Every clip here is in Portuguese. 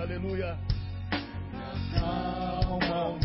aleluia, aleluia. Calma o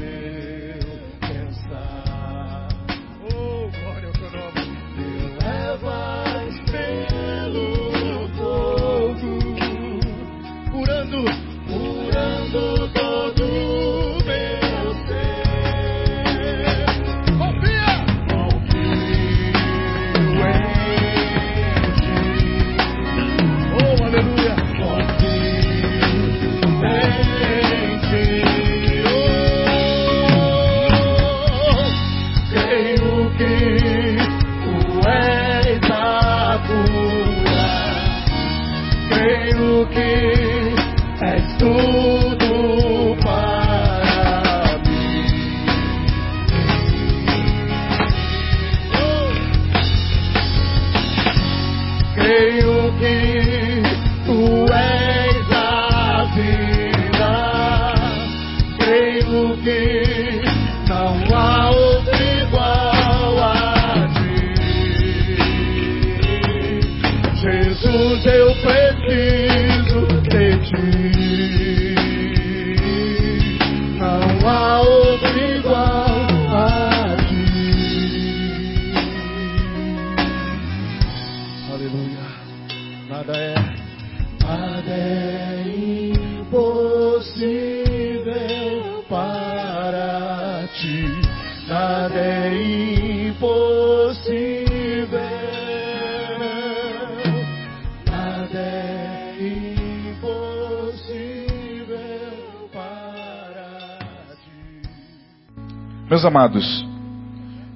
Meus amados,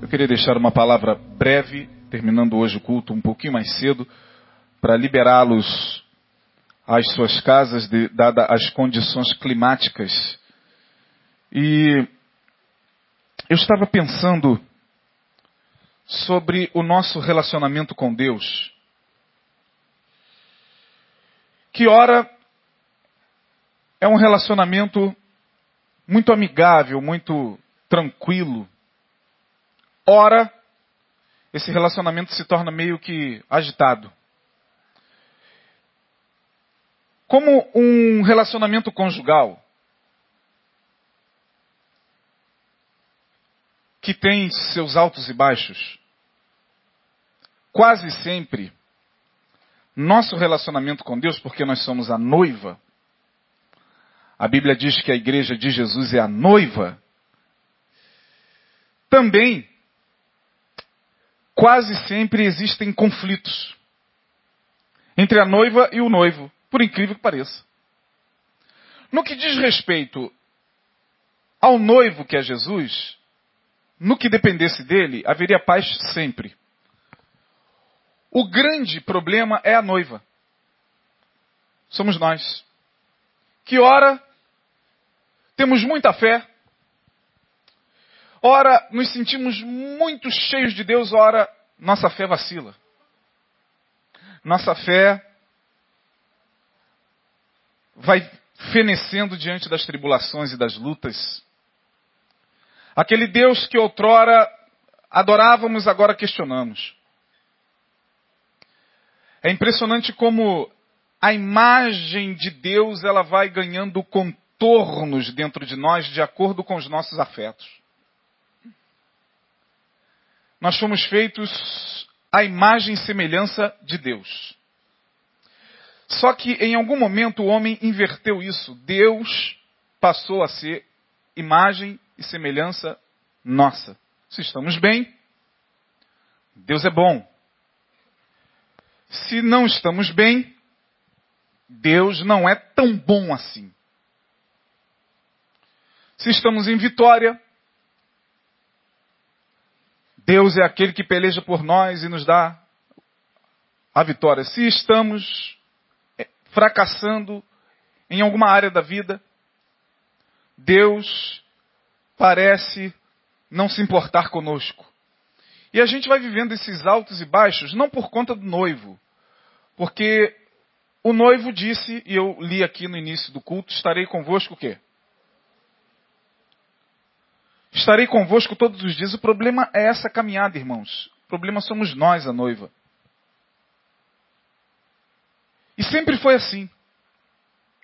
eu queria deixar uma palavra breve, terminando hoje o culto um pouquinho mais cedo, para liberá-los às suas casas, de, dada as condições climáticas. E eu estava pensando sobre o nosso relacionamento com Deus. Que ora é um relacionamento muito amigável, muito tranquilo. Ora, esse relacionamento se torna meio que agitado. Como um relacionamento conjugal que tem seus altos e baixos, quase sempre nosso relacionamento com Deus, porque nós somos a noiva, a Bíblia diz que a igreja de Jesus é a noiva, também quase sempre existem conflitos entre a noiva e o noivo, por incrível que pareça. No que diz respeito ao noivo que é Jesus, no que dependesse dele, haveria paz sempre. O grande problema é a noiva. Somos nós. Que ora temos muita fé, ora nos sentimos muito cheios de Deus, ora nossa fé vacila. Nossa fé vai fenecendo diante das tribulações e das lutas. Aquele Deus que outrora adorávamos, agora questionamos. É impressionante como a imagem de Deus ela vai ganhando contornos dentro de nós de acordo com os nossos afetos. Nós fomos feitos à imagem e semelhança de Deus. Só que em algum momento o homem inverteu isso. Deus passou a ser imagem e semelhança nossa. Se estamos bem, Deus é bom. Se não estamos bem, Deus não é tão bom assim. Se estamos em vitória, Deus é aquele que peleja por nós e nos dá a vitória. Se estamos fracassando em alguma área da vida, Deus parece não se importar conosco. E a gente vai vivendo esses altos e baixos não por conta do noivo, porque o noivo disse, e eu li aqui no início do culto, estarei convosco o quê? Estarei convosco todos os dias. O problema é essa caminhada, irmãos. O problema somos nós, a noiva. E sempre foi assim.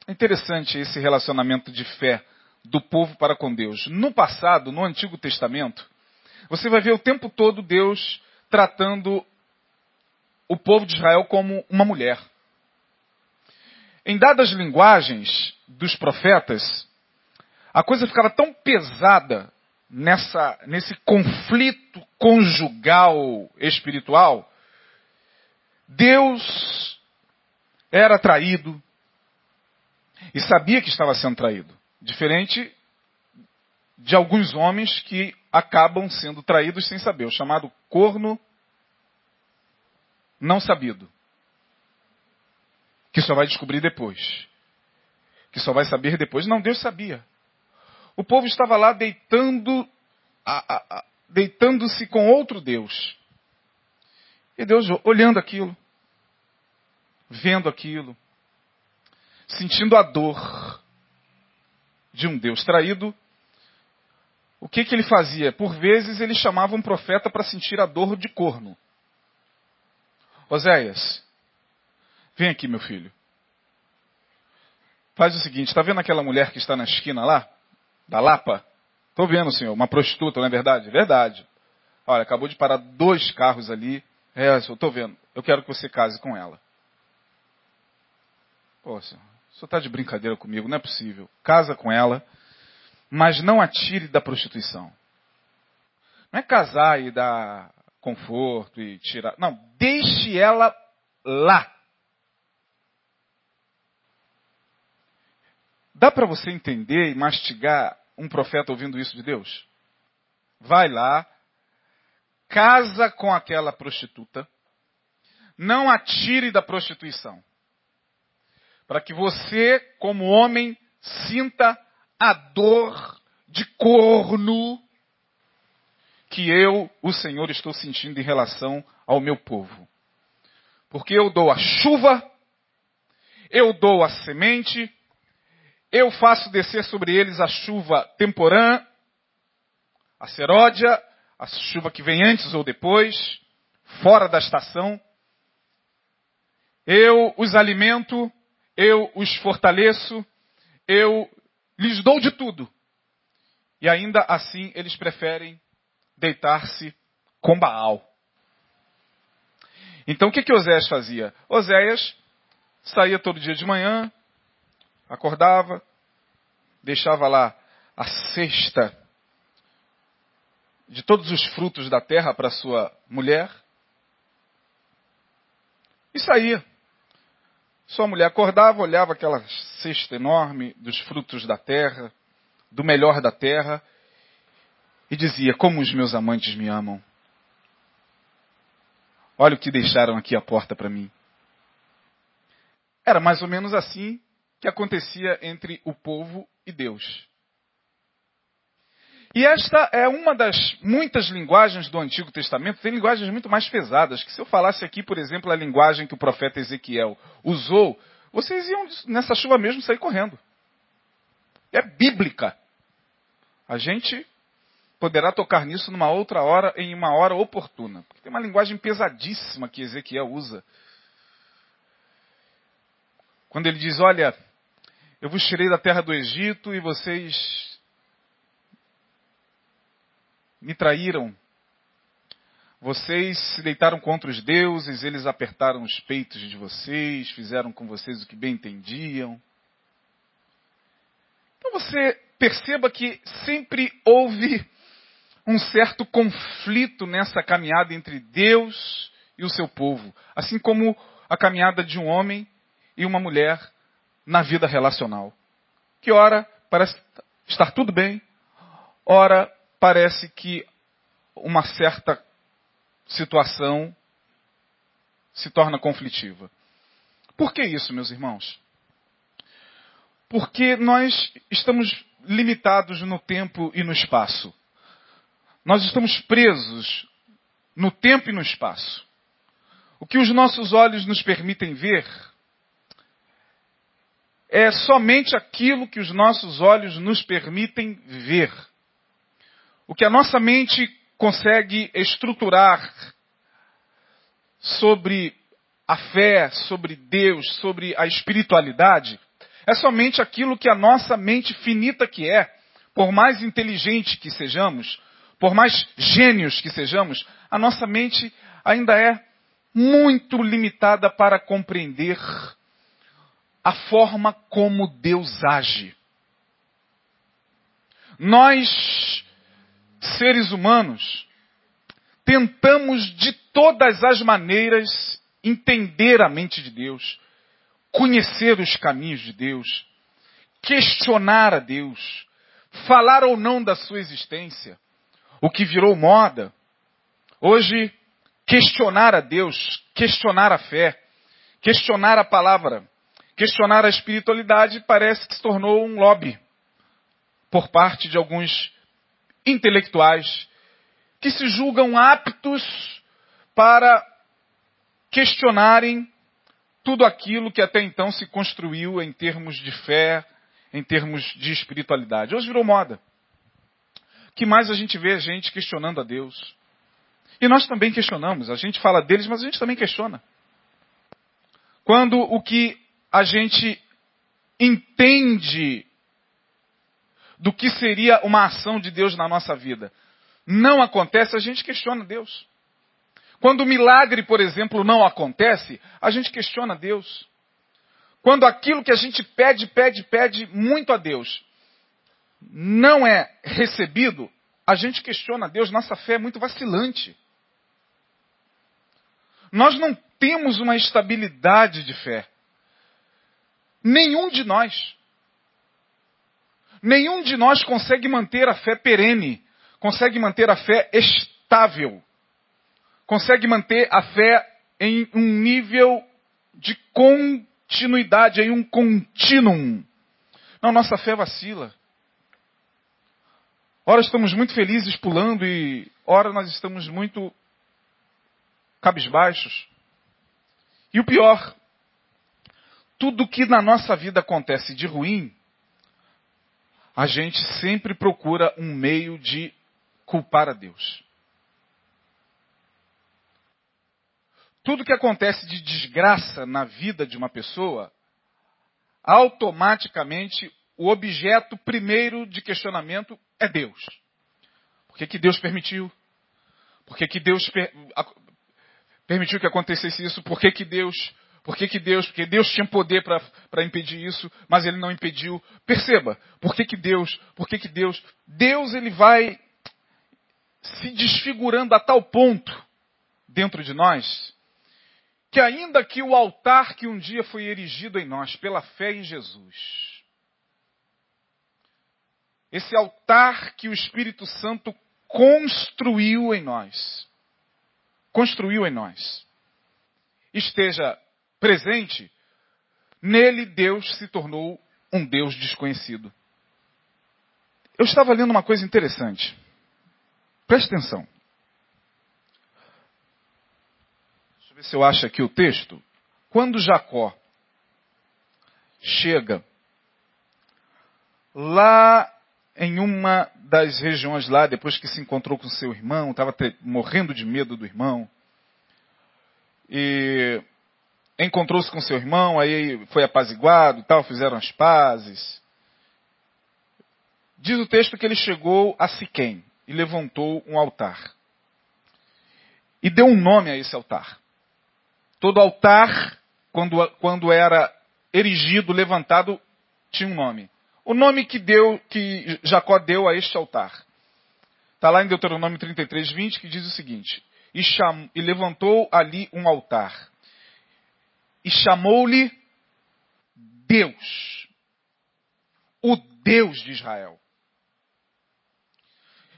Interessante esse relacionamento de fé do povo para com Deus. No passado, no Antigo Testamento, você vai ver o tempo todo Deus tratando o povo de Israel como uma mulher. Em dadas linguagens dos profetas, a coisa ficava tão pesada nessa, nesse conflito conjugal espiritual. Deus era traído e sabia que estava sendo traído. Diferente de alguns homens que acabam sendo traídos sem saber, o chamado corno não sabido. Que só vai descobrir depois. Que só vai saber depois. Não, Deus sabia. O povo estava lá deitando, deitando-se com outro Deus. E Deus olhando aquilo, vendo aquilo, sentindo a dor de um Deus traído, o que, que ele fazia? Por vezes ele chamava um profeta para sentir a dor de corno. Oséias, vem aqui, meu filho. Faz o seguinte, está vendo aquela mulher que está na esquina lá? Da Lapa? Estou vendo, senhor, uma prostituta, não é verdade? Verdade. Olha, acabou de parar dois carros ali. É, eu estou vendo. Eu quero que você case com ela. Pô, o senhor está de brincadeira comigo, não é possível. Casa com ela, mas não atire da prostituição. Não é casar e dar conforto e tirar. Não, deixe ela lá. Dá para você entender e mastigar um profeta ouvindo isso de Deus? Vai lá, casa com aquela prostituta, não atire da prostituição. Para que você, como homem, sinta a dor de corno que eu, o Senhor, estou sentindo em relação ao meu povo. Porque eu dou a chuva, eu dou a semente, eu faço descer sobre eles a chuva temporã, a seródia, a chuva que vem antes ou depois, fora da estação. Eu os alimento, eu os fortaleço, eu lhes dou de tudo. E ainda assim eles preferem deitar-se com Baal. Então o que, que Oséias fazia? Oséias saía todo dia de manhã, acordava, deixava lá a cesta de todos os frutos da terra para sua mulher e saía. Sua mulher acordava, olhava aquela cesta enorme dos frutos da terra, do melhor da terra, e dizia: Como os meus amantes me amam. Olha o que deixaram aqui a porta para mim. Era mais ou menos assim que acontecia entre o povo e Deus. E esta é uma das muitas linguagens do Antigo Testamento, tem linguagens muito mais pesadas, que se eu falasse aqui, por exemplo, a linguagem que o profeta Ezequiel usou, vocês iam nessa chuva mesmo sair correndo. É bíblica. A gente poderá tocar nisso numa outra hora, em uma hora oportuna. Porque tem uma linguagem pesadíssima que Ezequiel usa. Quando ele diz: Olha, eu vos tirei da terra do Egito e vocês me traíram. Vocês se deitaram contra os deuses, eles apertaram os peitos de vocês, fizeram com vocês o que bem entendiam. Então você perceba que sempre houve um certo conflito nessa caminhada entre Deus e o seu povo, assim como a caminhada de um homem e uma mulher na vida relacional. Que ora parece estar tudo bem, ora parece que uma certa situação se torna conflitiva. Por que isso, meus irmãos? Porque nós estamos limitados no tempo e no espaço. Nós estamos presos no tempo e no espaço. O que os nossos olhos nos permitem ver é somente aquilo que os nossos olhos nos permitem ver. O que a nossa mente consegue estruturar sobre a fé, sobre Deus, sobre a espiritualidade, É somente aquilo que a nossa mente finita que é, por mais inteligente que sejamos, por mais gênios que sejamos, a nossa mente ainda é muito limitada para compreender a forma como Deus age. Nós, seres humanos, tentamos de todas as maneiras entender a mente de Deus, conhecer os caminhos de Deus, questionar a Deus, falar ou não da sua existência, o que virou moda. Hoje, questionar a Deus, questionar a fé, questionar a palavra, questionar a espiritualidade parece que se tornou um lobby por parte de alguns intelectuais que se julgam aptos para questionarem tudo aquilo que até então se construiu em termos de fé, em termos de espiritualidade. Hoje virou moda. que mais a gente vê a gente questionando a Deus? E nós também questionamos. A gente fala deles, mas a gente também questiona. Quando o que a gente entende do que seria uma ação de Deus na nossa vida não acontece, a gente questiona Deus. Quando o milagre, por exemplo, não acontece, a gente questiona Deus. Quando aquilo que a gente pede, pede, pede muito a Deus não é recebido, a gente questiona Deus, nossa fé é muito vacilante. Nós não temos uma estabilidade de fé. Nenhum de nós. Nenhum de nós consegue manter a fé perene, consegue manter a fé estável, consegue manter a fé em um nível de continuidade, em um contínuo. Não, nossa fé vacila. Ora estamos muito felizes pulando e ora nós estamos muito cabisbaixos. E o pior, tudo que na nossa vida acontece de ruim, a gente sempre procura um meio de culpar a Deus. Tudo que acontece de desgraça na vida de uma pessoa, automaticamente o objeto primeiro de questionamento é Deus. Por que, que Deus permitiu? Por que, que Deus per permitiu que acontecesse isso? Por que, que Deus? Por que, que Deus? Porque Deus tinha poder para impedir isso, mas ele não impediu. Perceba, por que, que Deus? Por que, que Deus? Deus ele vai se desfigurando a tal ponto dentro de nós, que ainda que o altar que um dia foi erigido em nós pela fé em Jesus, esse altar que o Espírito Santo construiu em nós, construiu em nós, esteja presente, nele Deus se tornou um Deus desconhecido. Eu estava lendo uma coisa interessante. Preste atenção. Deixa eu ver se eu acho aqui o texto. Quando Jacó chega lá em uma das regiões lá, depois que se encontrou com seu irmão, estava morrendo de medo do irmão. E encontrou-se com seu irmão, aí foi apaziguado e tal, fizeram as pazes. Diz o texto que ele chegou a Siquém e levantou um altar. E deu um nome a esse altar. Todo altar, quando, quando era erigido, levantado, tinha um nome. O nome que deu, que Jacó deu a este altar. Está lá em Deuteronômio 33, 20, que diz o seguinte: e, cham, e levantou ali um altar. E chamou-lhe Deus. O Deus de Israel.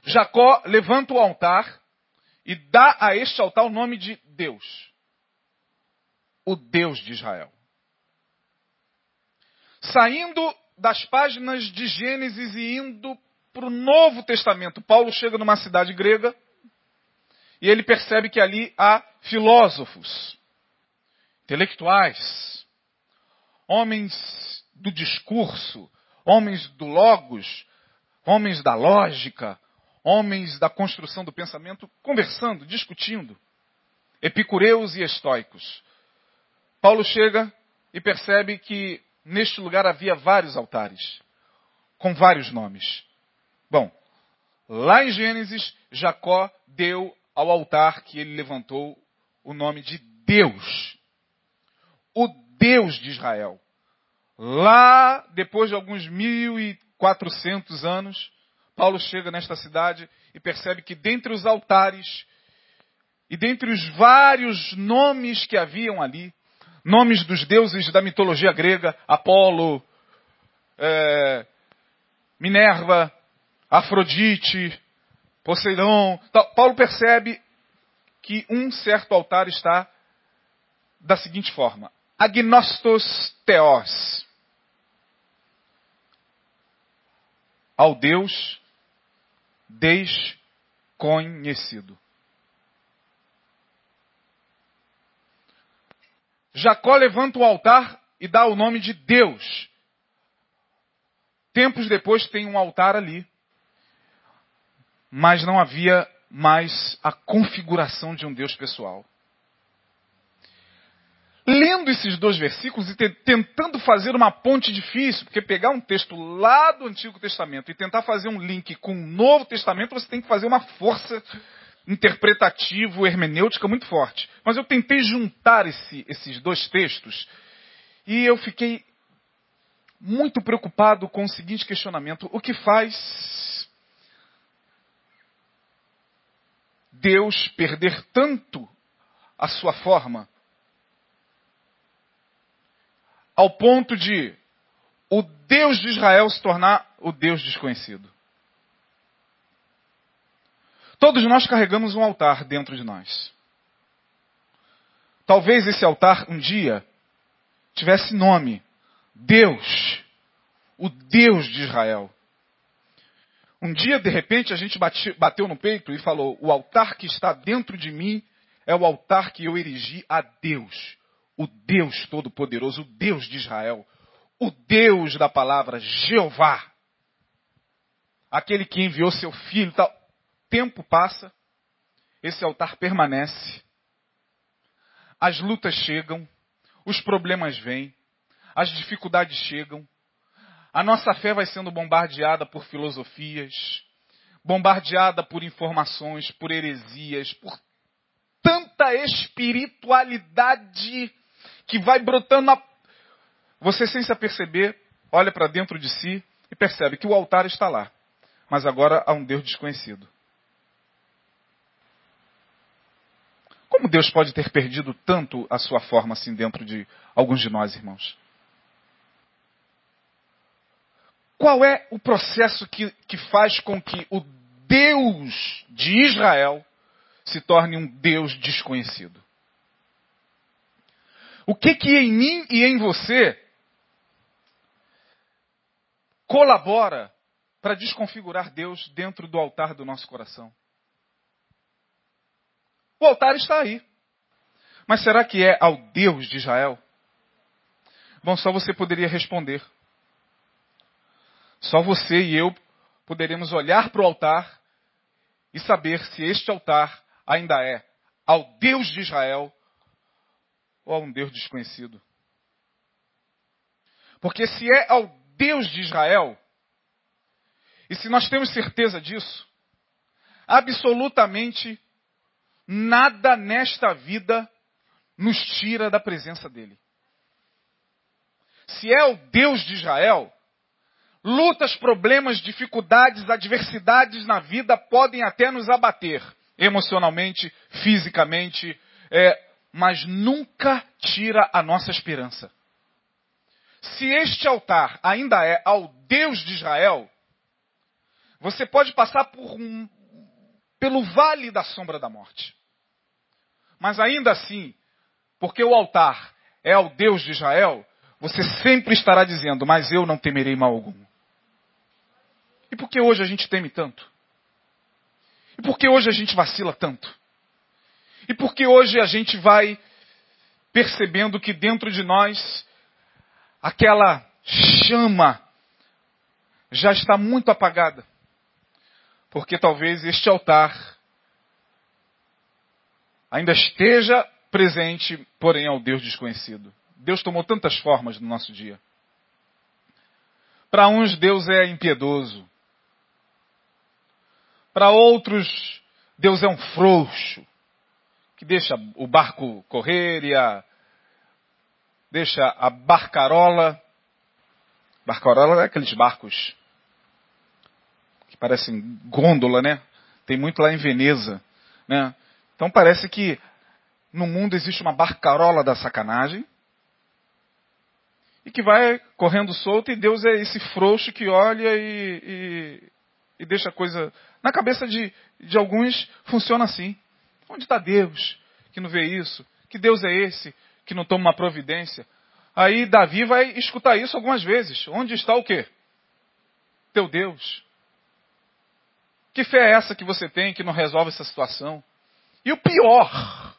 Jacó levanta o altar e dá a este altar o nome de Deus. O Deus de Israel. Saindo das páginas de Gênesis e indo para o Novo Testamento. Paulo chega numa cidade grega e ele percebe que ali há filósofos, intelectuais, homens do discurso, homens do logos, homens da lógica, homens da construção do pensamento, conversando, discutindo, epicureus e estoicos. Paulo chega e percebe que neste lugar havia vários altares, com vários nomes. Bom, lá em Gênesis, Jacó deu ao altar que ele levantou o nome de Deus. O Deus de Israel. Lá, depois de alguns mil e quatrocentos anos, Paulo chega nesta cidade e percebe que dentre os altares e dentre os vários nomes que haviam ali, nomes dos deuses da mitologia grega, Apolo, é, Minerva, Afrodite, Poseidon, Paulo percebe que um certo altar está da seguinte forma: Agnostos Theos. Ao Deus desconhecido. Jacó levanta o altar e dá o nome de Deus. Tempos depois tem um altar ali. Mas não havia mais a configuração de um Deus pessoal. Lendo esses dois versículos e tentando fazer uma ponte difícil, porque pegar um texto lá do Antigo Testamento e tentar fazer um link com o Novo Testamento, você tem que fazer uma força interpretativo, hermenêutica muito forte. Mas eu tentei juntar esse, esses dois textos e eu fiquei muito preocupado com o seguinte questionamento: o que faz Deus perder tanto a sua forma ao ponto de o Deus de Israel se tornar o Deus desconhecido? Todos nós carregamos um altar dentro de nós. Talvez esse altar um dia tivesse nome: Deus, o Deus de Israel. Um dia, de repente, a gente bateu no peito e falou: O altar que está dentro de mim é o altar que eu erigi a Deus, o Deus Todo-Poderoso, o Deus de Israel, o Deus da palavra Jeová, aquele que enviou seu filho. Tal tempo passa, esse altar permanece, as lutas chegam, os problemas vêm, as dificuldades chegam, a nossa fé vai sendo bombardeada por filosofias, bombardeada por informações, por heresias, por tanta espiritualidade que vai brotando. A... Você, sem se aperceber, olha para dentro de si e percebe que o altar está lá, mas agora há um Deus desconhecido. Como Deus pode ter perdido tanto a sua forma assim dentro de alguns de nós, irmãos? Qual é o processo que, que faz com que o Deus de Israel se torne um Deus desconhecido? O que que em mim e em você colabora para desconfigurar Deus dentro do altar do nosso coração? O altar está aí. Mas será que é ao Deus de Israel? Bom, só você poderia responder. Só você e eu poderemos olhar para o altar e saber se este altar ainda é ao Deus de Israel ou a um Deus desconhecido. Porque se é ao Deus de Israel, e se nós temos certeza disso, absolutamente nada nesta vida nos tira da presença dele. Se é o Deus de Israel, lutas, problemas, dificuldades, adversidades na vida podem até nos abater, emocionalmente, fisicamente, é, mas nunca tira a nossa esperança. Se este altar ainda é ao Deus de Israel, você pode passar por um, pelo vale da sombra da morte. Mas ainda assim, porque o altar é ao Deus de Israel, você sempre estará dizendo: Mas eu não temerei mal algum. E por que hoje a gente teme tanto? E por que hoje a gente vacila tanto? E por que hoje a gente vai percebendo que dentro de nós aquela chama já está muito apagada? Porque talvez este altar ainda esteja presente, porém ao Deus desconhecido. Deus tomou tantas formas no nosso dia. Para uns, Deus é impiedoso. Para outros, Deus é um frouxo, que deixa o barco correr e a, deixa a barcarola. Barcarola é aqueles barcos que parecem gôndola, né? Tem muito lá em Veneza, né? Então parece que no mundo existe uma barcarola da sacanagem e que vai correndo solto e Deus é esse frouxo que olha e, e, e deixa a coisa na cabeça de, de alguns funciona assim. Onde está Deus que não vê isso? Que Deus é esse que não toma uma providência? Aí Davi vai escutar isso algumas vezes. Onde está o quê? Teu Deus. Que fé é essa que você tem que não resolve essa situação? E o pior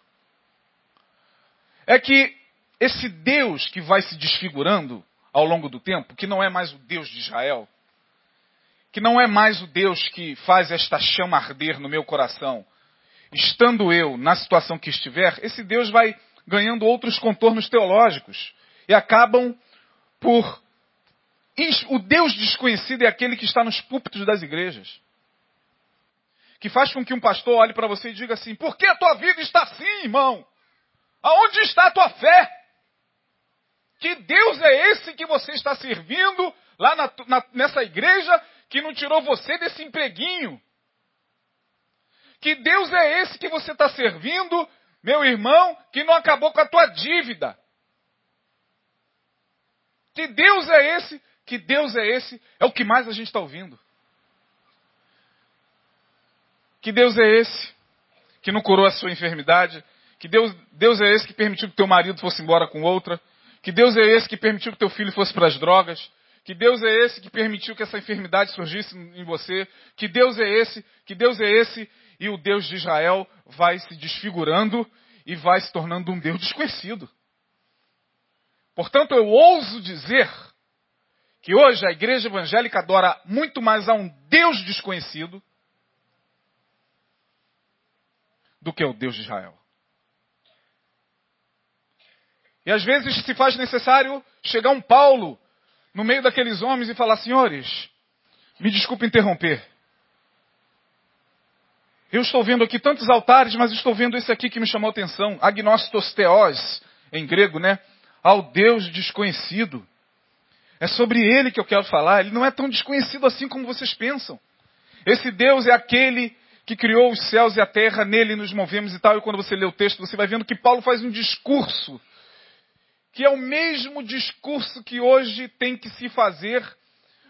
é que esse Deus que vai se desfigurando ao longo do tempo, que não é mais o Deus de Israel, que não é mais o Deus que faz esta chama arder no meu coração, estando eu na situação que estiver, esse Deus vai ganhando outros contornos teológicos e acabam por. O Deus desconhecido é aquele que está nos púlpitos das igrejas. Que faz com que um pastor olhe para você e diga assim: por que a tua vida está assim, irmão? Aonde está a tua fé? Que Deus é esse que você está servindo lá na, na, nessa igreja que não tirou você desse empreguinho? Que Deus é esse que você está servindo, meu irmão, que não acabou com a tua dívida? Que Deus é esse? Que Deus é esse? É o que mais a gente está ouvindo. Que Deus é esse que não curou a sua enfermidade? Que Deus, Deus é esse que permitiu que teu marido fosse embora com outra? Que Deus é esse que permitiu que teu filho fosse para as drogas? Que Deus é esse que permitiu que essa enfermidade surgisse em você? Que Deus é esse? Que Deus é esse? E o Deus de Israel vai se desfigurando e vai se tornando um Deus desconhecido. Portanto, eu ouso dizer que hoje a igreja evangélica adora muito mais a um Deus desconhecido do que ao Deus de Israel. E às vezes se faz necessário chegar um Paulo no meio daqueles homens e falar: Senhores, me desculpe interromper. Eu estou vendo aqui tantos altares, mas estou vendo esse aqui que me chamou a atenção. Agnostos Theos, em grego, né? Ao Deus desconhecido. É sobre ele que eu quero falar. Ele não é tão desconhecido assim como vocês pensam. Esse Deus é aquele que criou os céus e a terra, nele nos movemos e tal. E quando você lê o texto, você vai vendo que Paulo faz um discurso que é o mesmo discurso que hoje tem que se fazer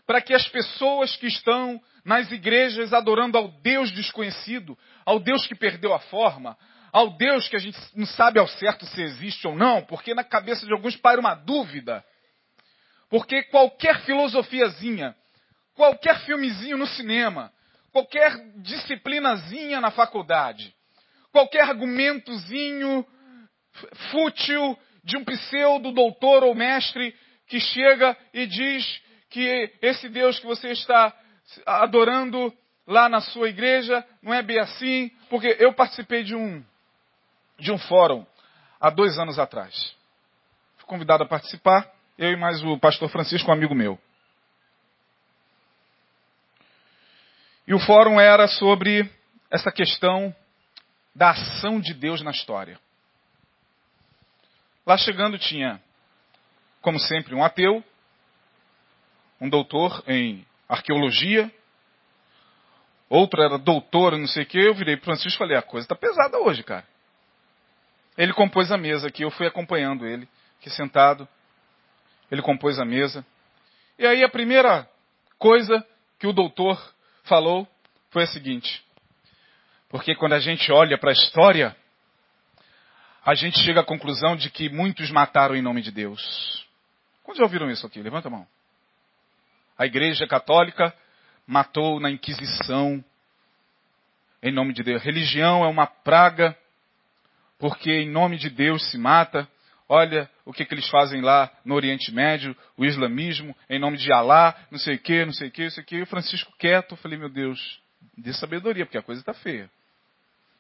para que as pessoas que estão nas igrejas adorando ao Deus desconhecido, ao Deus que perdeu a forma, ao Deus que a gente não sabe ao certo se existe ou não, porque na cabeça de alguns paira uma dúvida. Porque qualquer filosofiazinha, qualquer filmezinho no cinema, qualquer disciplinazinha na faculdade, qualquer argumentozinho fútil de um pseudo doutor ou mestre que chega e diz que esse Deus que você está adorando lá na sua igreja não é bem assim, porque eu participei de um de um fórum há dois anos atrás. Fui convidado a participar, eu e mais o pastor Francisco, um amigo meu. E o fórum era sobre essa questão da ação de Deus na história. Lá chegando tinha, como sempre, um ateu, um doutor em arqueologia, outro era doutor não sei o que. Eu virei para Francisco e falei: a coisa está pesada hoje, cara. Ele compôs a mesa aqui, eu fui acompanhando ele, aqui sentado. Ele compôs a mesa. E aí a primeira coisa que o doutor falou foi a seguinte: porque quando a gente olha para a história, a gente chega à conclusão de que muitos mataram em nome de Deus. Quantos já ouviram isso aqui? Levanta a mão. A Igreja Católica matou na Inquisição em nome de Deus. Religião é uma praga, porque em nome de Deus se mata. Olha o que, que eles fazem lá no Oriente Médio, o islamismo, em nome de Alá, não sei o que, não sei o que, não sei o que. E o Francisco quieto, eu falei, meu Deus, dê sabedoria, porque a coisa está feia.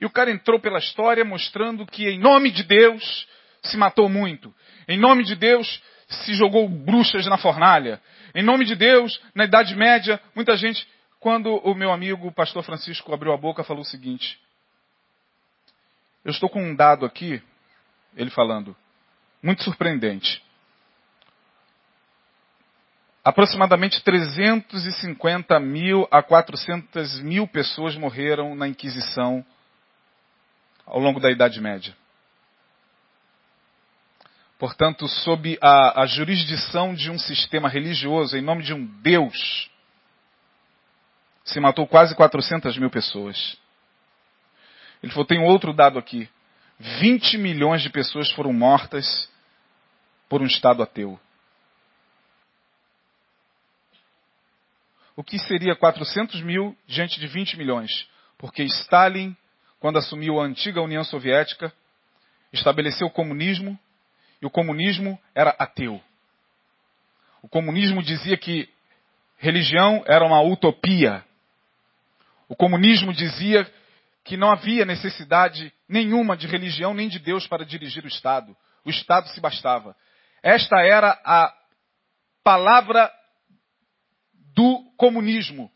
E o cara entrou pela história mostrando que em nome de Deus se matou muito. Em nome de Deus se jogou bruxas na fornalha. Em nome de Deus, na Idade Média, muita gente. Quando o meu amigo, o pastor Francisco, abriu a boca, falou o seguinte: Eu estou com um dado aqui, ele falando, muito surpreendente. Aproximadamente 350 mil a 400 mil pessoas morreram na Inquisição ao longo da Idade Média. Portanto, sob a, a, jurisdição de um sistema religioso, em nome de um Deus, se matou quase 400 mil pessoas. Ele falou: tem outro dado aqui. 20 milhões de pessoas foram mortas por um Estado ateu. O que seria 400 mil diante de 20 milhões? Porque Stalin, quando assumiu a antiga União Soviética, estabeleceu o comunismo e o comunismo era ateu. O comunismo dizia que religião era uma utopia. O comunismo dizia que não havia necessidade nenhuma de religião nem de Deus para dirigir o Estado. O Estado se bastava. Esta era a palavra do comunismo,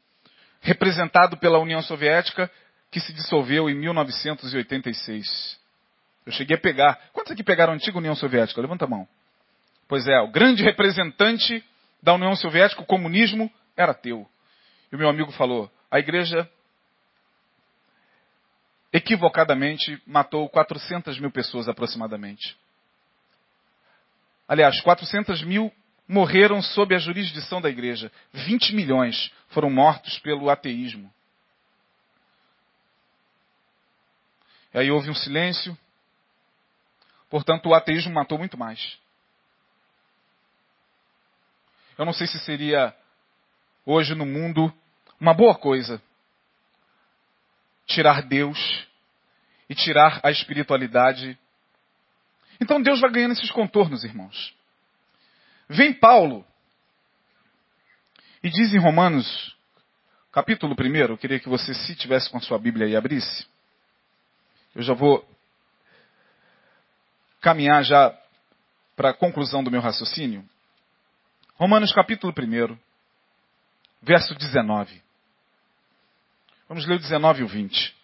representado pela União Soviética, que se dissolveu em 1986. Eu cheguei a pegar. Quantos aqui pegaram a antiga União Soviética? Levanta a mão. Pois é, o grande representante da União Soviética, o comunismo, era ateu. E o meu amigo falou: a igreja equivocadamente matou 400 mil pessoas aproximadamente. Aliás, 400 mil morreram sob a jurisdição da igreja. 20 milhões foram mortos pelo ateísmo. E aí houve um silêncio, Portanto, o ateísmo matou muito mais. Eu não sei se seria hoje no mundo uma boa coisa tirar Deus e tirar a espiritualidade. Então Deus vai ganhando esses contornos, irmãos. Vem Paulo e diz em Romanos, capítulo 1, eu queria que você, se tivesse com a sua Bíblia aí, abrisse. Eu já vou caminhar já para a conclusão do meu raciocínio. Romanos capítulo 1, verso 19. Vamos ler o 19 e o 20.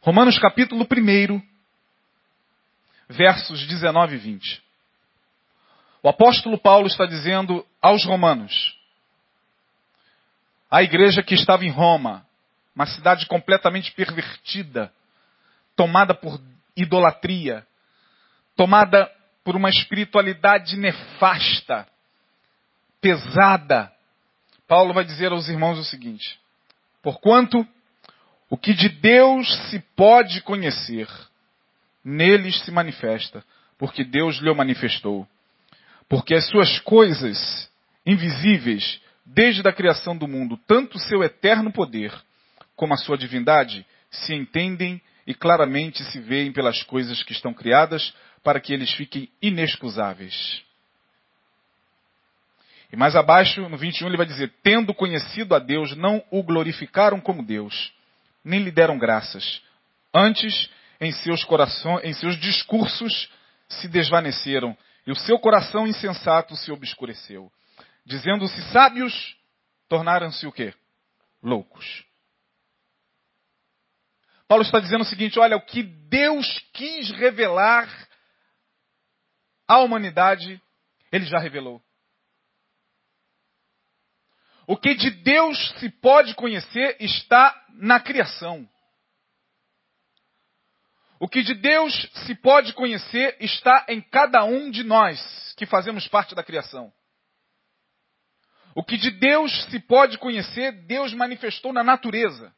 Romanos capítulo 1, versos 19 e 20. O apóstolo Paulo está dizendo aos romanos, a igreja que estava em Roma, uma cidade completamente pervertida, tomada por idolatria, tomada por uma espiritualidade nefasta, pesada. Paulo vai dizer aos irmãos o seguinte: Porquanto o que de Deus se pode conhecer, neles se manifesta, porque Deus lhe manifestou. Porque as suas coisas invisíveis, desde a criação do mundo, tanto o seu eterno poder como a sua divindade, se entendem e claramente se veem pelas coisas que estão criadas para que eles fiquem inexcusáveis. E mais abaixo, no 21, ele vai dizer: Tendo conhecido a Deus, não o glorificaram como Deus, nem lhe deram graças. Antes, em seus corações, em seus discursos, se desvaneceram, e o seu coração insensato se obscureceu. Dizendo-se sábios, tornaram-se o quê? Loucos. Paulo está dizendo o seguinte: olha, o que Deus quis revelar à humanidade, ele já revelou. O que de Deus se pode conhecer está na criação. O que de Deus se pode conhecer está em cada um de nós que fazemos parte da criação. O que de Deus se pode conhecer, Deus manifestou na natureza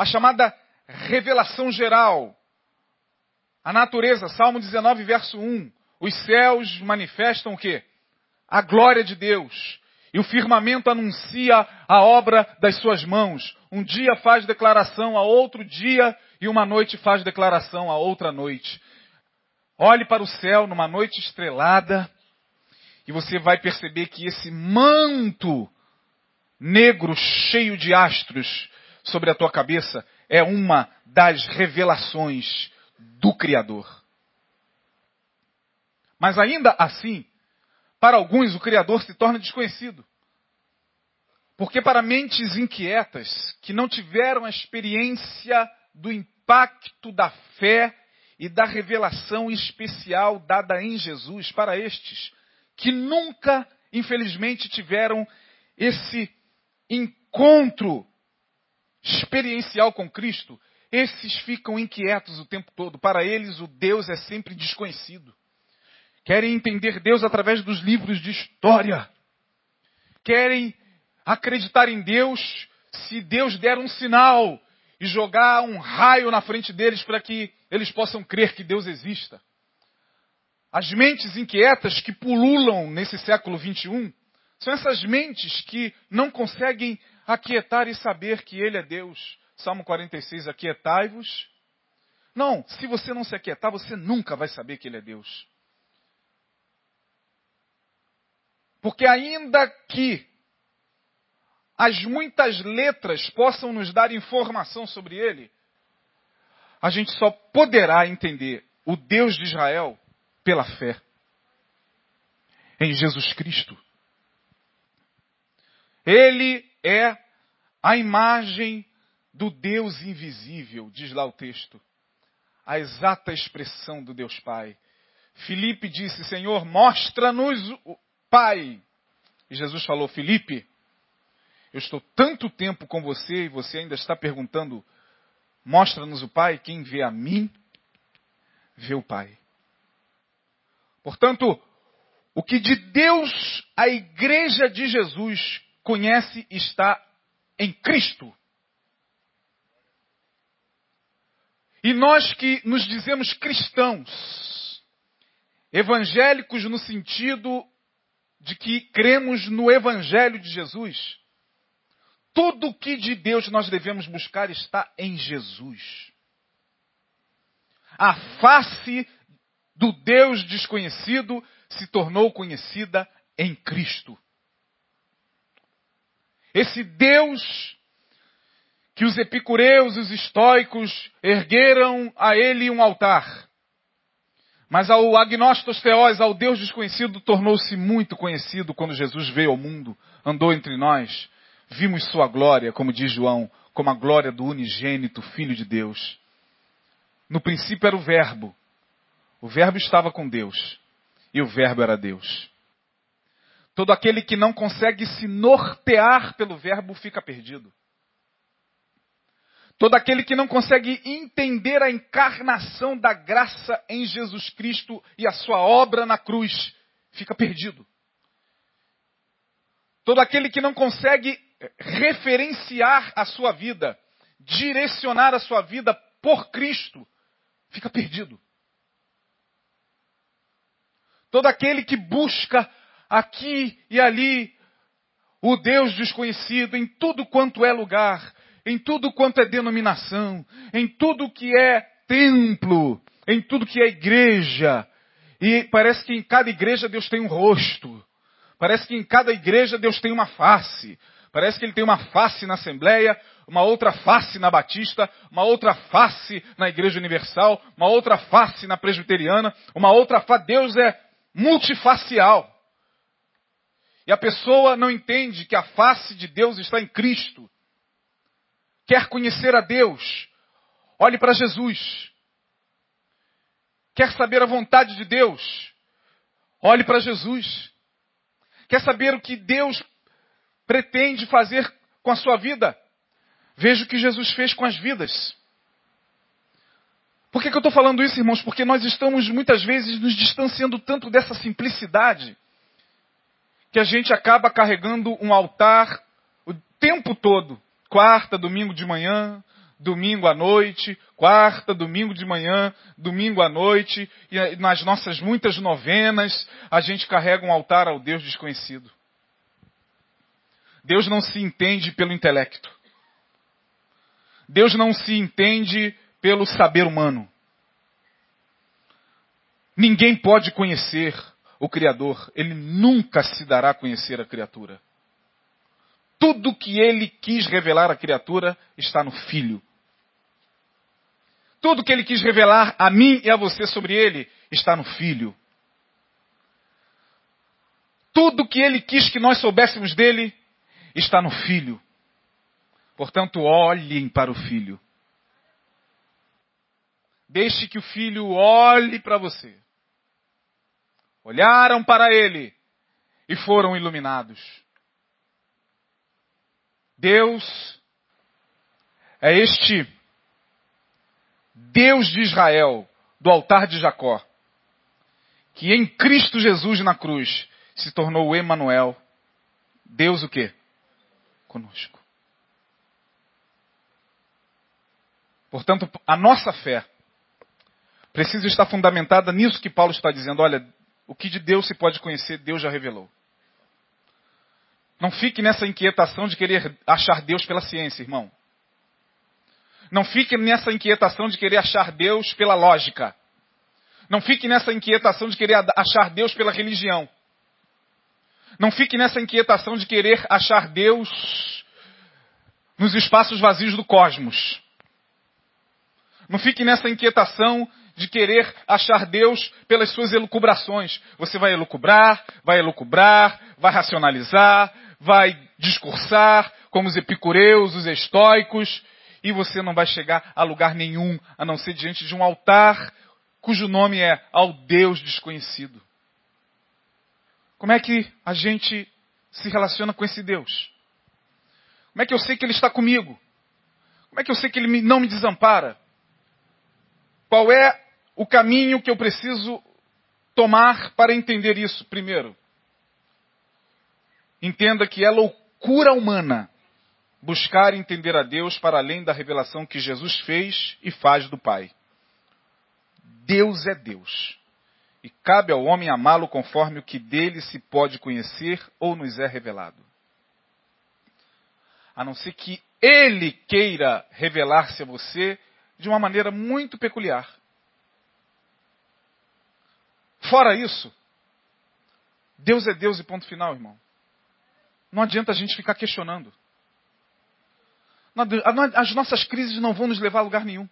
a chamada revelação geral. A natureza, Salmo 19, verso 1. Os céus manifestam o quê? A glória de Deus. E o firmamento anuncia a obra das suas mãos. Um dia faz declaração a outro dia e uma noite faz declaração a outra noite. Olhe para o céu numa noite estrelada e você vai perceber que esse manto negro cheio de astros sobre a tua cabeça é uma das revelações do Criador. Mas ainda assim, para alguns o Criador se torna desconhecido. Porque para mentes inquietas, que não tiveram a experiência do impacto da fé e da revelação especial dada em Jesus, para estes, que nunca, infelizmente, tiveram esse encontro experiencial com Cristo, esses ficam inquietos o tempo todo. Para eles, o Deus é sempre desconhecido. Querem entender Deus através dos livros de história. Querem acreditar em Deus se Deus der um sinal e jogar um raio na frente deles para que eles possam crer que Deus exista. As mentes inquietas que pululam nesse século 21 são essas mentes que não conseguem aquietar e saber que Ele é Deus. Salmo 46, aquietai-vos. Não, se você não se aquietar, você nunca vai saber que Ele é Deus. Porque ainda que as muitas letras possam nos dar informação sobre Ele, a gente só poderá entender o Deus de Israel pela fé em Jesus Cristo. Ele é a imagem do Deus invisível, diz lá o texto. A exata expressão do Deus Pai. Filipe disse: Senhor, mostra-nos o Pai. E Jesus falou: Filipe, eu estou tanto tempo com você e você ainda está perguntando: mostra-nos o Pai. Quem vê a mim, vê o Pai. Portanto, o que de Deus a igreja de Jesus conhece está em Cristo. E nós que nos dizemos cristãos, evangélicos no sentido de que cremos no Evangelho de Jesus, tudo o que de Deus nós devemos buscar está em Jesus. A face do Deus desconhecido se tornou conhecida em Cristo. Esse Deus que os epicureus e os estoicos ergueram a ele um altar. Mas ao agnóstos teós, ao Deus desconhecido, tornou-se muito conhecido quando Jesus veio ao mundo, andou entre nós. Vimos sua glória, como diz João, como a glória do unigênito Filho de Deus. No princípio era o Verbo. O Verbo estava com Deus. E o Verbo era Deus. Todo aquele que não consegue se nortear pelo Verbo fica perdido. Todo aquele que não consegue entender a encarnação da graça em Jesus Cristo e a sua obra na cruz, fica perdido. Todo aquele que não consegue referenciar a sua vida, direcionar a sua vida por Cristo, fica perdido. Todo aquele que busca aqui e ali o Deus desconhecido em tudo quanto é lugar, em tudo quanto é denominação, em tudo que é templo, em tudo que é igreja. E parece que em cada igreja Deus tem um rosto. Parece que em cada igreja Deus tem uma face. Parece que ele tem uma face na Assembleia, uma outra face na Batista, uma outra face na Igreja Universal, uma outra face na Presbiteriana, uma outra face. Deus é multifacial. E a pessoa não entende que a face de Deus está em Cristo quer conhecer a Deus, olhe para Jesus. Quer saber a vontade de Deus, olhe para Jesus. Quer saber o que Deus pretende fazer com a sua vida? Veja o que Jesus fez com as vidas. Por que, que eu estou falando isso, irmãos? Porque nós estamos muitas vezes nos distanciando tanto dessa simplicidade que a gente acaba carregando um altar o tempo todo quarta, domingo de manhã, domingo à noite, quarta, domingo de manhã, domingo à noite, e nas nossas muitas novenas, a gente carrega um altar ao Deus desconhecido. Deus não se entende pelo intelecto. Deus não se entende pelo saber humano. Ninguém pode conhecer o Criador, ele nunca se dará a conhecer a criatura. Tudo que ele quis revelar à criatura está no Filho. Tudo que ele quis revelar a mim e a você sobre ele está no Filho. Tudo que ele quis que nós soubéssemos dele está no Filho. Portanto, olhem para o Filho. Deixe que o Filho olhe para você. Olharam para ele e foram iluminados. Deus é este Deus de Israel, do altar de Jacó, que em Cristo Jesus na cruz se tornou Emanuel. Deus o quê? Conosco. Portanto, a nossa fé precisa estar fundamentada nisso que Paulo está dizendo. Olha, o que de Deus se pode conhecer, Deus já revelou. Não fique nessa inquietação de querer achar Deus pela ciência, irmão. Não fique nessa inquietação de querer achar Deus pela lógica. Não fique nessa inquietação de querer achar Deus pela religião. Não fique nessa inquietação de querer achar Deus nos espaços vazios do cosmos. Não fique nessa inquietação de querer achar Deus pelas suas elucubrações. Você vai elucubrar, vai elucubrar, vai racionalizar, vai discursar, como os epicureus, os estoicos, e você não vai chegar a lugar nenhum, a não ser diante de um altar cujo nome é ao Deus desconhecido. Como é que a gente se relaciona com esse Deus? Como é que eu sei que Ele está comigo? Como é que eu sei que Ele não me desampara? Qual é o caminho que eu preciso tomar para entender isso? Primeiro, entenda que é loucura humana buscar entender a Deus para além da revelação que Jesus fez e faz do Pai. Deus é Deus. E cabe ao homem amá-lo conforme o que dele se pode conhecer ou nos é revelado. A não ser que ele queira revelar-se a você de uma maneira muito peculiar. Fora isso, Deus é Deus e ponto final, irmão. Não adianta a gente ficar questionando. As nossas crises não vão nos levar a lugar nenhum.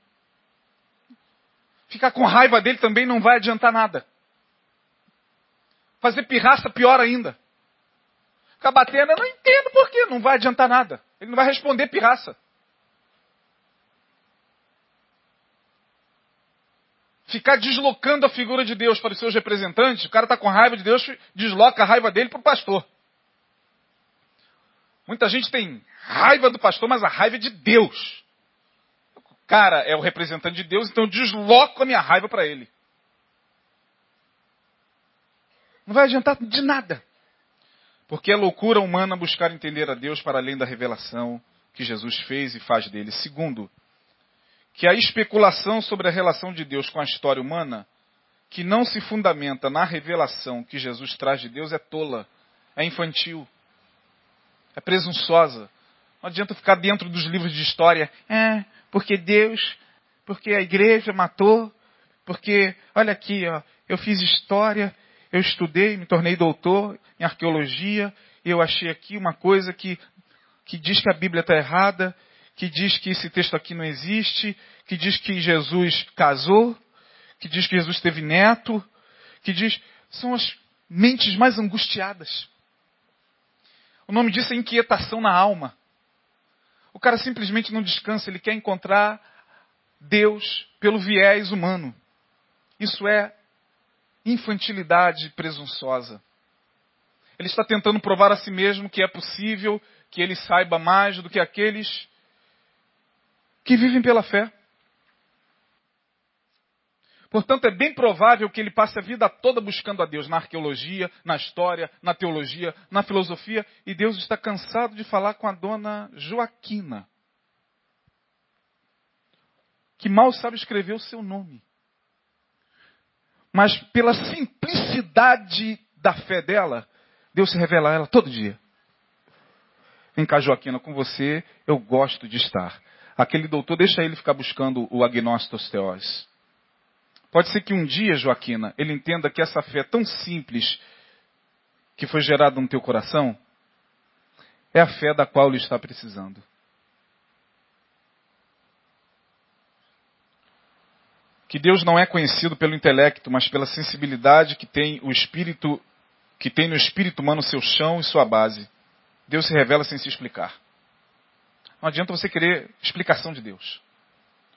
Ficar com raiva dele também não vai adiantar nada. Fazer pirraça pior ainda. Ficar batendo, eu não entendo por quê, não vai adiantar nada. Ele não vai responder pirraça. Ficar deslocando a figura de Deus para os seus representantes, o cara está com raiva de Deus, desloca a raiva dele para o pastor. Muita gente tem raiva do pastor, mas a raiva é de Deus. O cara é o representante de Deus, então eu desloco a minha raiva para ele. Não vai adiantar de nada. Porque é loucura humana buscar entender a Deus para além da revelação que Jesus fez e faz dele. Segundo, que a especulação sobre a relação de Deus com a história humana, que não se fundamenta na revelação que Jesus traz de Deus, é tola, é infantil é presunçosa. Não adianta ficar dentro dos livros de história. É, porque Deus, porque a igreja matou, porque, olha aqui, ó, eu fiz história, eu estudei, me tornei doutor em arqueologia, eu achei aqui uma coisa que, que diz que a Bíblia está errada, que diz que esse texto aqui não existe, que diz que Jesus casou, que diz que Jesus teve neto, que diz. São as mentes mais angustiadas. O nome disso é inquietação na alma. O cara simplesmente não descansa, ele quer encontrar Deus pelo viés humano. Isso é infantilidade presunçosa. Ele está tentando provar a si mesmo que é possível que ele saiba mais do que aqueles que vivem pela fé. Portanto, é bem provável que ele passe a vida toda buscando a Deus na arqueologia, na história, na teologia, na filosofia, e Deus está cansado de falar com a dona Joaquina, que mal sabe escrever o seu nome. Mas pela simplicidade da fé dela, Deus se revela a ela todo dia. Vem cá, Joaquina, com você eu gosto de estar. Aquele doutor, deixa ele ficar buscando o agnostos teós. Pode ser que um dia, Joaquina, ele entenda que essa fé tão simples que foi gerada no teu coração é a fé da qual ele está precisando. Que Deus não é conhecido pelo intelecto, mas pela sensibilidade que tem o espírito que tem no espírito humano seu chão e sua base. Deus se revela sem se explicar. Não adianta você querer explicação de Deus.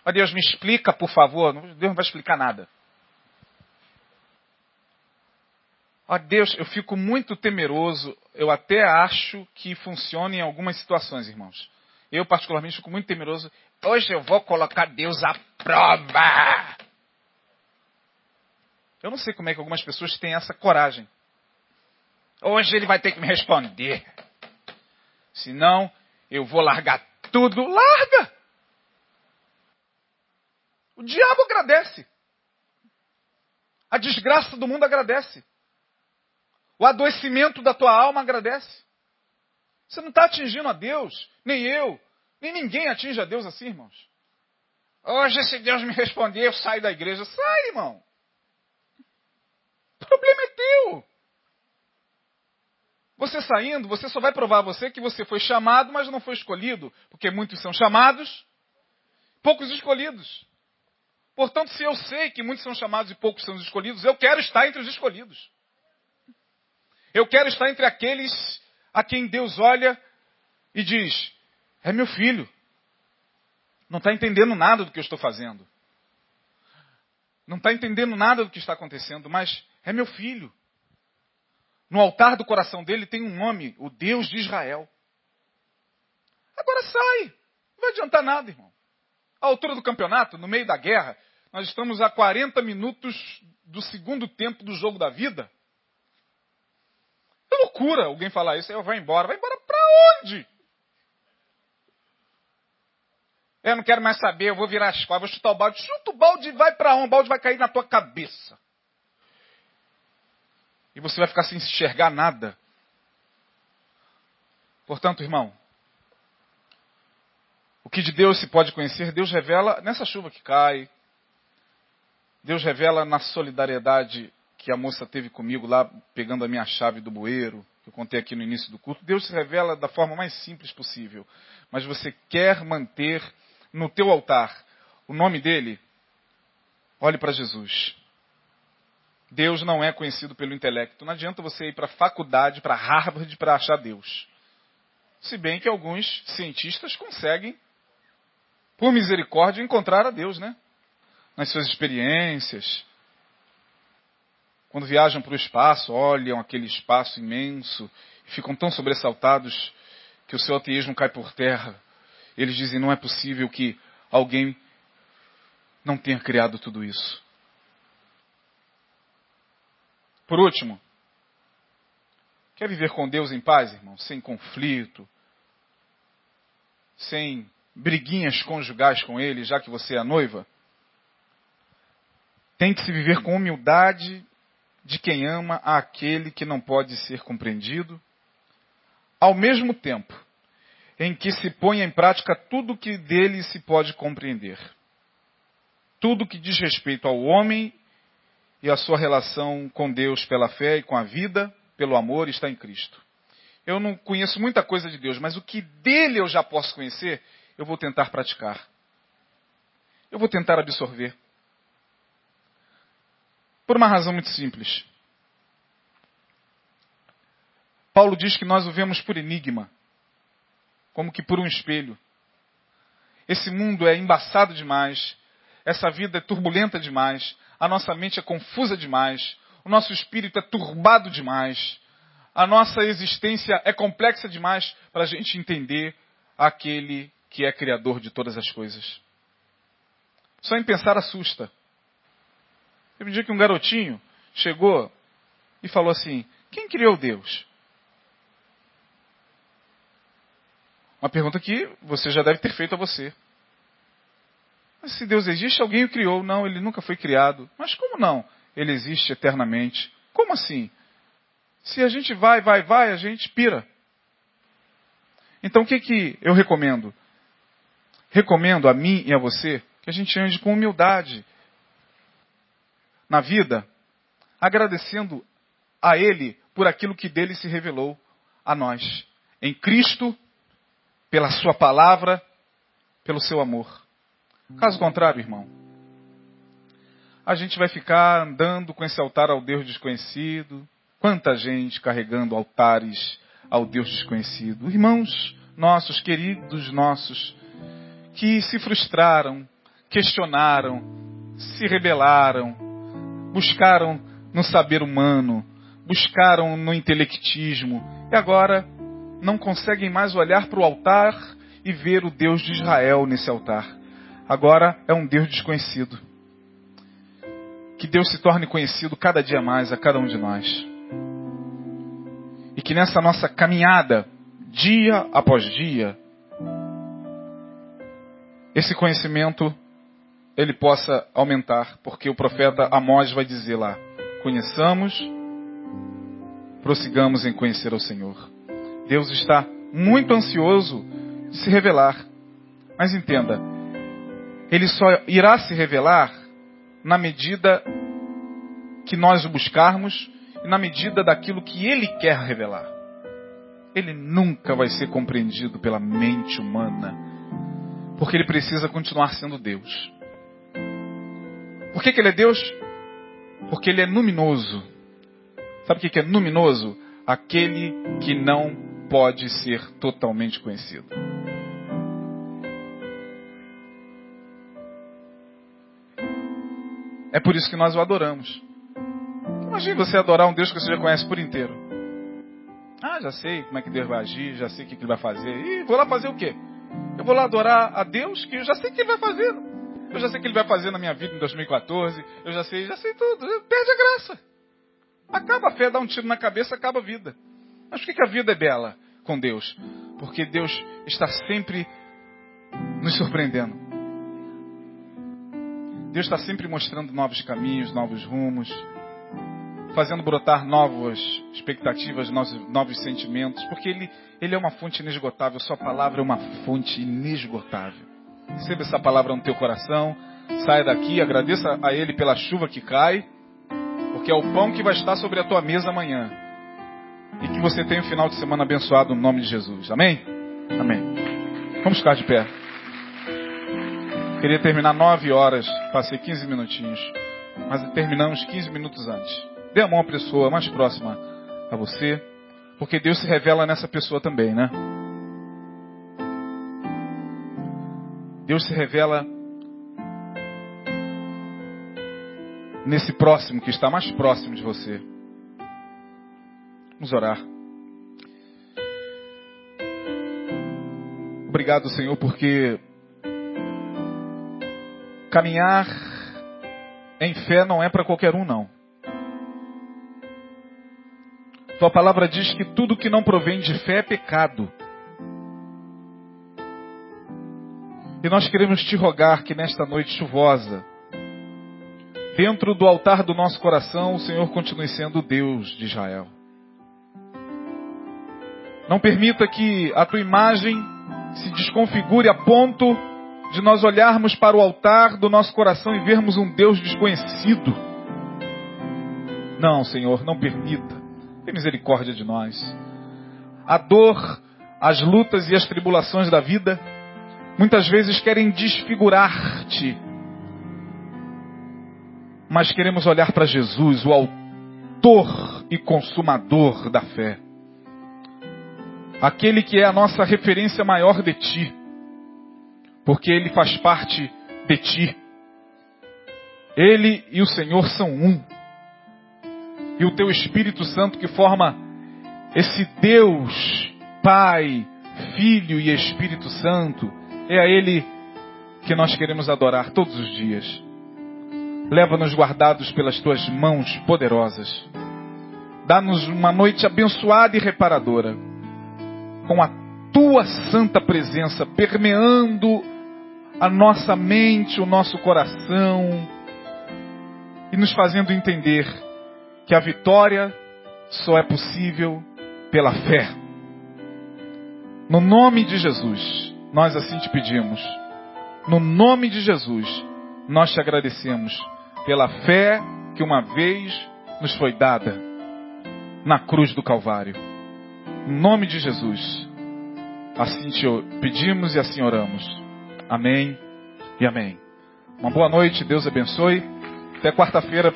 Ó Deus, me explica, por favor. Deus não vai explicar nada. Ó Deus, eu fico muito temeroso. Eu até acho que funciona em algumas situações, irmãos. Eu, particularmente, fico muito temeroso. Hoje eu vou colocar Deus à prova. Eu não sei como é que algumas pessoas têm essa coragem. Hoje ele vai ter que me responder. Senão, eu vou largar tudo. Larga! O diabo agradece. A desgraça do mundo agradece. O adoecimento da tua alma agradece. Você não está atingindo a Deus, nem eu, nem ninguém atinge a Deus assim, irmãos. Hoje, se Deus me responder, eu saio da igreja. Sai, irmão. O problema é teu. Você saindo, você só vai provar a você que você foi chamado, mas não foi escolhido. Porque muitos são chamados, poucos escolhidos. Portanto, se eu sei que muitos são chamados e poucos são escolhidos, eu quero estar entre os escolhidos. Eu quero estar entre aqueles a quem Deus olha e diz: é meu filho. Não está entendendo nada do que eu estou fazendo. Não está entendendo nada do que está acontecendo, mas é meu filho. No altar do coração dele tem um nome, o Deus de Israel. Agora sai. Não vai adiantar nada, irmão. A altura do campeonato, no meio da guerra, nós estamos a 40 minutos do segundo tempo do jogo da vida. É loucura alguém falar isso. Eu vou embora. Vai embora para onde? Eu não quero mais saber, eu vou virar as costas, vou chutar o balde. Chuta o balde vai para onde? O balde vai cair na tua cabeça. E você vai ficar sem enxergar nada. Portanto, irmão, o que de Deus se pode conhecer, Deus revela nessa chuva que cai. Deus revela na solidariedade que a moça teve comigo lá, pegando a minha chave do bueiro, que eu contei aqui no início do culto. Deus se revela da forma mais simples possível. Mas você quer manter no teu altar o nome dele? Olhe para Jesus. Deus não é conhecido pelo intelecto. Não adianta você ir para a faculdade, para Harvard, para achar Deus. Se bem que alguns cientistas conseguem, por misericórdia, encontrar a Deus, né? Nas suas experiências. Quando viajam para o espaço, olham aquele espaço imenso, e ficam tão sobressaltados que o seu ateísmo cai por terra. Eles dizem: não é possível que alguém não tenha criado tudo isso. Por último, quer viver com Deus em paz, irmão? Sem conflito, sem briguinhas conjugais com Ele, já que você é a noiva? Tem que se viver com humildade de quem ama aquele que não pode ser compreendido, ao mesmo tempo em que se põe em prática tudo que dele se pode compreender. Tudo que diz respeito ao homem e a sua relação com Deus pela fé e com a vida, pelo amor, está em Cristo. Eu não conheço muita coisa de Deus, mas o que dele eu já posso conhecer, eu vou tentar praticar. Eu vou tentar absorver. Por uma razão muito simples. Paulo diz que nós o vemos por enigma, como que por um espelho. Esse mundo é embaçado demais, essa vida é turbulenta demais, a nossa mente é confusa demais, o nosso espírito é turbado demais, a nossa existência é complexa demais para a gente entender aquele que é criador de todas as coisas. Só em pensar assusta. Teve um dia que um garotinho chegou e falou assim: Quem criou Deus? Uma pergunta que você já deve ter feito a você. Mas se Deus existe, alguém o criou. Não, ele nunca foi criado. Mas como não? Ele existe eternamente. Como assim? Se a gente vai, vai, vai, a gente pira. Então o que, que eu recomendo? Recomendo a mim e a você que a gente ande com humildade na vida, agradecendo a Ele por aquilo que dele se revelou a nós. Em Cristo, pela Sua palavra, pelo seu amor. Caso contrário, irmão, a gente vai ficar andando com esse altar ao Deus desconhecido, Quanta gente carregando altares ao Deus desconhecido. Irmãos nossos, queridos nossos, que se frustraram, questionaram, se rebelaram, buscaram no saber humano, buscaram no intelectismo e agora não conseguem mais olhar para o altar e ver o Deus de Israel nesse altar. Agora é um Deus desconhecido. Que Deus se torne conhecido cada dia mais a cada um de nós. E que nessa nossa caminhada, dia após dia, esse conhecimento ele possa aumentar, porque o profeta Amós vai dizer lá: conheçamos, prossigamos em conhecer ao Senhor. Deus está muito ansioso de se revelar. Mas entenda, ele só irá se revelar na medida que nós o buscarmos e na medida daquilo que ele quer revelar. Ele nunca vai ser compreendido pela mente humana, porque ele precisa continuar sendo Deus. Por que, que ele é Deus? Porque ele é luminoso. Sabe o que, que é luminoso? Aquele que não pode ser totalmente conhecido. É por isso que nós o adoramos. Imagine você adorar um Deus que você já conhece por inteiro. Ah, já sei como é que Deus vai agir, já sei o que ele vai fazer. E vou lá fazer o quê? Eu vou lá adorar a Deus que eu já sei o que ele vai fazer. Eu já sei o que ele vai fazer na minha vida em 2014. Eu já sei, já sei tudo. Perde a graça. Acaba a fé, dá um tiro na cabeça, acaba a vida. Mas por que a vida é bela com Deus? Porque Deus está sempre nos surpreendendo. Deus está sempre mostrando novos caminhos, novos rumos, fazendo brotar novas expectativas, novos, novos sentimentos, porque ele, ele é uma fonte inesgotável, Sua palavra é uma fonte inesgotável. Receba essa palavra no teu coração, saia daqui, agradeça a Ele pela chuva que cai, porque é o pão que vai estar sobre a tua mesa amanhã. E que você tenha um final de semana abençoado no nome de Jesus. Amém? Amém. Vamos ficar de pé. Queria terminar nove horas, passei 15 minutinhos, mas terminamos 15 minutos antes. Dê a mão à pessoa mais próxima a você, porque Deus se revela nessa pessoa também, né? Deus se revela nesse próximo que está mais próximo de você. Vamos orar. Obrigado, Senhor, porque Caminhar em fé não é para qualquer um, não. Tua palavra diz que tudo que não provém de fé é pecado. E nós queremos te rogar que nesta noite chuvosa, dentro do altar do nosso coração, o Senhor continue sendo Deus de Israel. Não permita que a tua imagem se desconfigure a ponto de nós olharmos para o altar do nosso coração e vermos um Deus desconhecido. Não, Senhor, não permita. Tem misericórdia de nós. A dor, as lutas e as tribulações da vida muitas vezes querem desfigurar-te. Mas queremos olhar para Jesus, o autor e consumador da fé. Aquele que é a nossa referência maior de ti porque ele faz parte de ti. Ele e o Senhor são um. E o teu Espírito Santo que forma esse Deus, Pai, Filho e Espírito Santo, é a Ele que nós queremos adorar todos os dias. Leva-nos guardados pelas tuas mãos poderosas. Dá-nos uma noite abençoada e reparadora, com a tua santa presença permeando a nossa mente, o nosso coração, e nos fazendo entender que a vitória só é possível pela fé. No nome de Jesus, nós assim te pedimos. No nome de Jesus, nós te agradecemos pela fé que uma vez nos foi dada na cruz do Calvário. No nome de Jesus, assim te pedimos e assim oramos. Amém e amém. Uma boa noite, Deus abençoe. Até quarta-feira,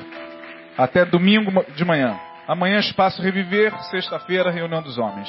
até domingo de manhã. Amanhã, espaço reviver. Sexta-feira, reunião dos homens.